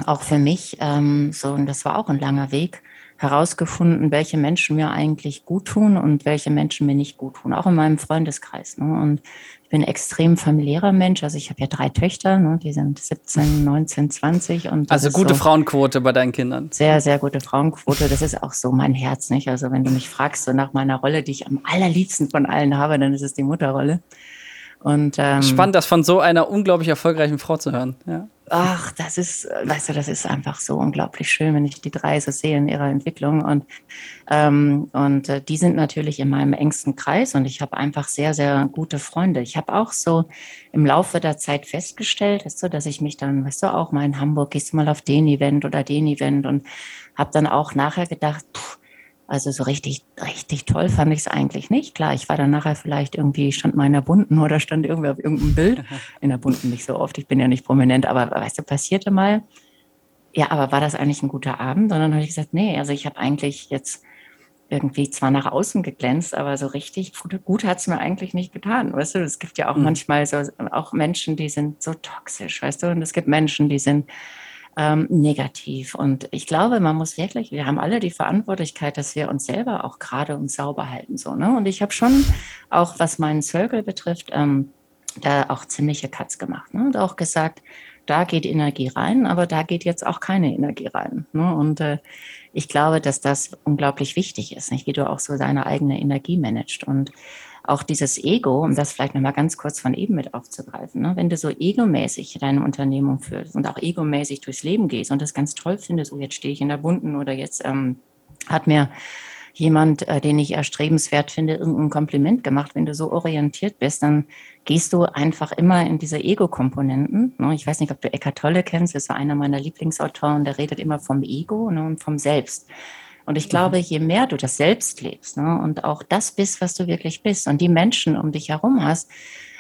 auch für mich, ähm, so, und das war auch ein langer Weg, herausgefunden, welche Menschen mir eigentlich gut tun und welche Menschen mir nicht gut tun, auch in meinem Freundeskreis. Ne? Und ich bin ein extrem familiärer Mensch. Also ich habe ja drei Töchter, ne? die sind 17, 19, 20. Und also gute so Frauenquote bei deinen Kindern. Sehr, sehr gute Frauenquote. Das ist auch so mein Herz, nicht? Also wenn du mich fragst, so nach meiner Rolle, die ich am allerliebsten von allen habe, dann ist es die Mutterrolle. Und, ähm, Spannend, das von so einer unglaublich erfolgreichen Frau zu hören. Ja ach, das ist, weißt du, das ist einfach so unglaublich schön, wenn ich die drei so sehe in ihrer Entwicklung. Und, ähm, und äh, die sind natürlich in meinem engsten Kreis und ich habe einfach sehr, sehr gute Freunde. Ich habe auch so im Laufe der Zeit festgestellt, weißt du, dass ich mich dann, weißt du, auch mal in Hamburg gehst du mal auf den Event oder den Event und habe dann auch nachher gedacht, pff, also so richtig, richtig toll fand ich es eigentlich nicht. Klar, ich war dann nachher vielleicht irgendwie, stand mal in der Bunten oder stand irgendwie auf irgendeinem Bild. In der Bunten nicht so oft, ich bin ja nicht prominent, aber weißt du, passierte mal. Ja, aber war das eigentlich ein guter Abend? Und dann habe ich gesagt, nee, also ich habe eigentlich jetzt irgendwie zwar nach außen geglänzt, aber so richtig gut hat es mir eigentlich nicht getan. Weißt du, es gibt ja auch mhm. manchmal so auch Menschen, die sind so toxisch, weißt du, und es gibt Menschen, die sind ähm, negativ. Und ich glaube, man muss wirklich, wir haben alle die Verantwortlichkeit, dass wir uns selber auch gerade und sauber halten. So, ne? Und ich habe schon auch, was meinen Circle betrifft, ähm, da auch ziemliche Cuts gemacht ne? und auch gesagt, da geht Energie rein, aber da geht jetzt auch keine Energie rein. Ne? Und äh, ich glaube, dass das unglaublich wichtig ist, nicht? wie du auch so deine eigene Energie managst. Und auch dieses Ego, um das vielleicht nochmal ganz kurz von eben mit aufzugreifen, ne? wenn du so egomäßig deine Unternehmung führst und auch egomäßig durchs Leben gehst und das ganz toll findest, oh, jetzt stehe ich in der Bunten oder jetzt ähm, hat mir jemand, äh, den ich erstrebenswert finde, irgendein Kompliment gemacht. Wenn du so orientiert bist, dann gehst du einfach immer in diese Ego-Komponenten. Ne? Ich weiß nicht, ob du Eckhart Tolle kennst, das ist einer meiner Lieblingsautoren, der redet immer vom Ego ne, und vom Selbst. Und ich glaube, mhm. je mehr du das selbst lebst ne, und auch das bist, was du wirklich bist und die Menschen um dich herum hast,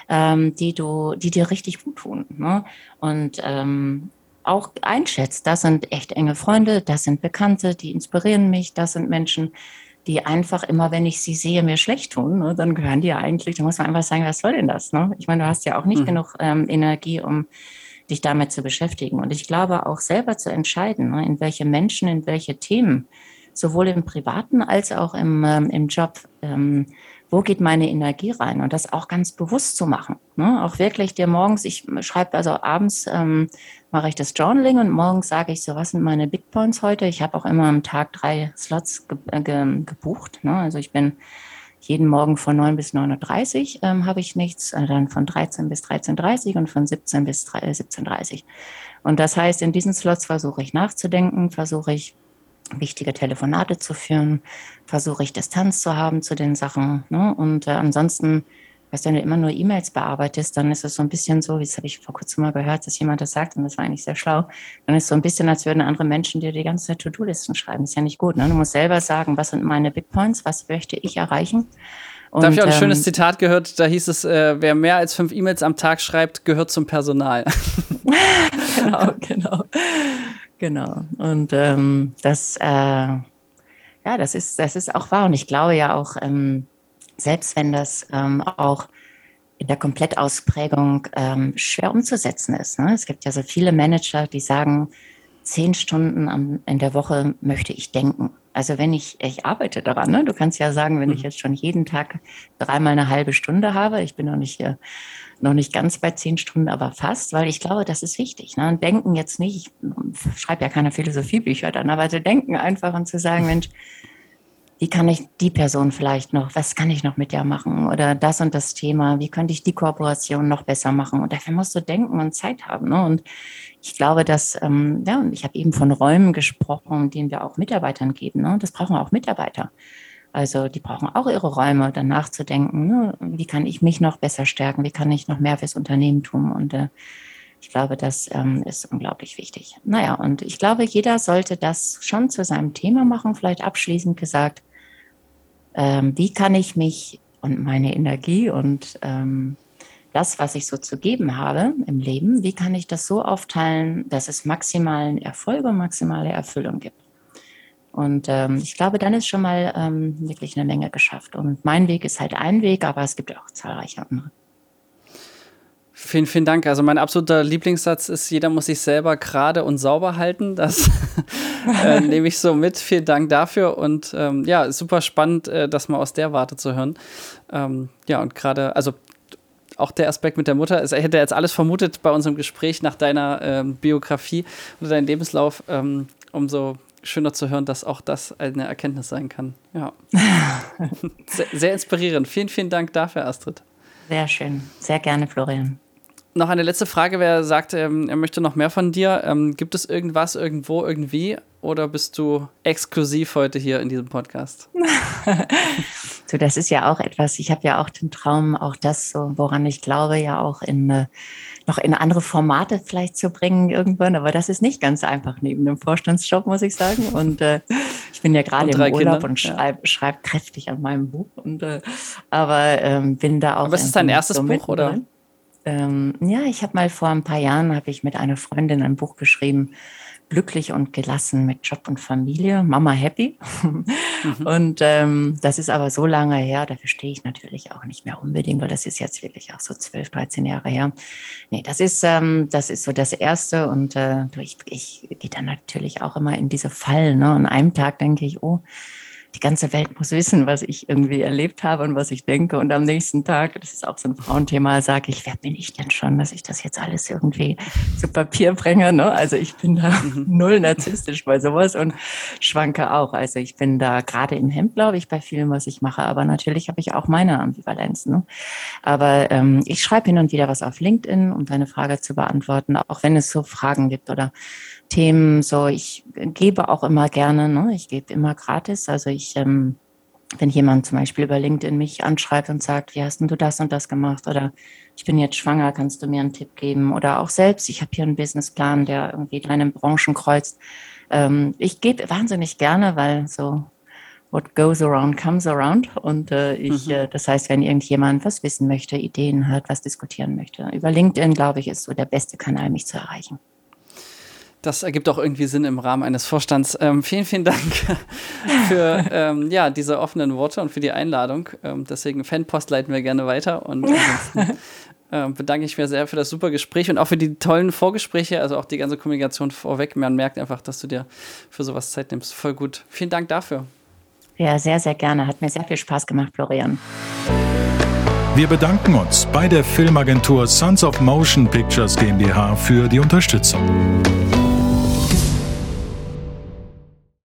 ähm, die du, die dir richtig gut tun. Ne? Und ähm, auch einschätzt, das sind echt enge Freunde, das sind Bekannte, die inspirieren mich, das sind Menschen, die einfach immer, wenn ich sie sehe, mir schlecht tun, ne, dann gehören die ja eigentlich, da muss man einfach sagen, was soll denn das? Ne? Ich meine, du hast ja auch nicht mhm. genug ähm, Energie, um dich damit zu beschäftigen. Und ich glaube auch selber zu entscheiden, ne, in welche Menschen, in welche Themen, sowohl im Privaten als auch im, ähm, im Job, ähm, wo geht meine Energie rein und das auch ganz bewusst zu machen. Ne? Auch wirklich dir morgens, ich schreibe also abends, ähm, mache ich das Journaling und morgens sage ich so, was sind meine Big Points heute? Ich habe auch immer am Tag drei Slots ge äh, ge gebucht. Ne? Also ich bin jeden Morgen von 9 bis 9.30 Uhr ähm, habe ich nichts, äh, dann von 13 bis 13.30 Uhr und von 17 bis 17.30 Uhr. Und das heißt, in diesen Slots versuche ich nachzudenken, versuche ich wichtige Telefonate zu führen, versuche ich Distanz zu haben zu den Sachen. Ne? Und äh, ansonsten, weißt du, wenn du immer nur E-Mails bearbeitest, dann ist es so ein bisschen so, wie das habe ich vor kurzem mal gehört, dass jemand das sagt und das war eigentlich sehr schlau, dann ist es so ein bisschen, als würden andere Menschen dir die ganze To-Do-Listen schreiben. Das ist ja nicht gut. Ne? Du musst selber sagen, was sind meine Big Points, was möchte ich erreichen. Und, da habe ich auch ein ähm, schönes Zitat gehört, da hieß es, äh, wer mehr als fünf E-Mails am Tag schreibt, gehört zum Personal. genau, genau. Genau. Und ähm, das, äh, ja, das ist, das ist auch wahr. Und ich glaube ja auch, ähm, selbst wenn das ähm, auch in der Komplettausprägung ähm, schwer umzusetzen ist. Ne? Es gibt ja so viele Manager, die sagen, zehn Stunden am, in der Woche möchte ich denken. Also wenn ich, ich arbeite daran, ne? du kannst ja sagen, wenn ich mhm. jetzt schon jeden Tag dreimal eine halbe Stunde habe, ich bin noch nicht hier noch nicht ganz bei zehn Stunden, aber fast, weil ich glaube, das ist wichtig. Ne? Und denken jetzt nicht, ich schreibe ja keine Philosophiebücher dann, aber zu denken einfach und zu sagen, Mensch, wie kann ich die Person vielleicht noch, was kann ich noch mit der machen oder das und das Thema, wie könnte ich die Kooperation noch besser machen und dafür musst du denken und Zeit haben. Ne? Und ich glaube, dass, ähm, ja, ich habe eben von Räumen gesprochen, denen wir auch Mitarbeitern geben. Ne? Das brauchen auch Mitarbeiter. Also die brauchen auch ihre Räume, dann nachzudenken, ne? wie kann ich mich noch besser stärken, wie kann ich noch mehr fürs Unternehmen tun. Und äh, ich glaube, das ähm, ist unglaublich wichtig. Naja, und ich glaube, jeder sollte das schon zu seinem Thema machen, vielleicht abschließend gesagt, ähm, wie kann ich mich und meine Energie und ähm, das, was ich so zu geben habe im Leben, wie kann ich das so aufteilen, dass es maximalen Erfolg und maximale Erfüllung gibt. Und ähm, ich glaube, dann ist schon mal ähm, wirklich eine Menge geschafft. Und mein Weg ist halt ein Weg, aber es gibt auch zahlreiche andere. Vielen, vielen Dank. Also mein absoluter Lieblingssatz ist, jeder muss sich selber gerade und sauber halten. Das äh, nehme ich so mit. Vielen Dank dafür. Und ähm, ja, super spannend, äh, das mal aus der Warte zu hören. Ähm, ja, und gerade, also auch der Aspekt mit der Mutter, ich hätte jetzt alles vermutet bei unserem Gespräch nach deiner ähm, Biografie oder deinem Lebenslauf, ähm, umso schöner zu hören, dass auch das eine Erkenntnis sein kann. Ja. sehr, sehr, inspirierend. Vielen, vielen Dank dafür, Astrid. Sehr schön. Sehr gerne, Florian. Noch eine letzte Frage. Wer sagt, ähm, er möchte noch mehr von dir? Ähm, gibt es irgendwas, irgendwo, irgendwie? Oder bist du exklusiv heute hier in diesem Podcast? so, das ist ja auch etwas, ich habe ja auch den Traum, auch das, so, woran ich glaube, ja auch in äh, noch in andere Formate vielleicht zu bringen irgendwann. Aber das ist nicht ganz einfach neben dem Vorstandsjob, muss ich sagen. Und äh, ich bin ja gerade im Urlaub Kinder. und schreibe schreib kräftig an meinem Buch. Und, äh, aber ähm, bin da auch. Aber ist es dein erstes so Buch, oder? Ähm, ja, ich habe mal vor ein paar Jahren, habe ich mit einer Freundin ein Buch geschrieben glücklich und gelassen mit Job und Familie, Mama happy. Mhm. Und ähm, das ist aber so lange her, dafür stehe ich natürlich auch nicht mehr unbedingt, weil das ist jetzt wirklich auch so 12, 13 Jahre her. Nee, das ist, ähm, das ist so das Erste und äh, ich, ich gehe dann natürlich auch immer in diese Fallen. Ne? An einem Tag denke ich, oh, die ganze Welt muss wissen, was ich irgendwie erlebt habe und was ich denke. Und am nächsten Tag, das ist auch so ein Frauenthema, sage ich, wer bin ich denn schon, dass ich das jetzt alles irgendwie zu Papier bringe? Ne? Also ich bin da mhm. null narzisstisch bei sowas und schwanke auch. Also ich bin da gerade im Hemd, glaube ich, bei vielem, was ich mache. Aber natürlich habe ich auch meine Ambivalenz. Ne? Aber ähm, ich schreibe hin und wieder was auf LinkedIn, um deine Frage zu beantworten, auch wenn es so Fragen gibt oder Themen. So, ich gebe auch immer gerne, ne? ich gebe immer gratis. Also ich, ähm, wenn jemand zum Beispiel über LinkedIn mich anschreibt und sagt, wie hast denn du das und das gemacht? Oder ich bin jetzt schwanger, kannst du mir einen Tipp geben? Oder auch selbst, ich habe hier einen Businessplan, der irgendwie deine Branchen kreuzt. Ähm, ich gebe wahnsinnig gerne, weil so what goes around comes around. Und äh, ich, mhm. äh, das heißt, wenn irgendjemand was wissen möchte, Ideen hat, was diskutieren möchte, über LinkedIn, glaube ich, ist so der beste Kanal, mich zu erreichen. Das ergibt auch irgendwie Sinn im Rahmen eines Vorstands. Ähm, vielen, vielen Dank für ähm, ja, diese offenen Worte und für die Einladung. Ähm, deswegen Fanpost leiten wir gerne weiter. Und ansonsten ähm, bedanke ich mich sehr für das super Gespräch und auch für die tollen Vorgespräche, also auch die ganze Kommunikation vorweg. Man merkt einfach, dass du dir für sowas Zeit nimmst. Voll gut. Vielen Dank dafür. Ja, sehr, sehr gerne. Hat mir sehr viel Spaß gemacht, Florian. Wir bedanken uns bei der Filmagentur Sons of Motion Pictures GmbH für die Unterstützung.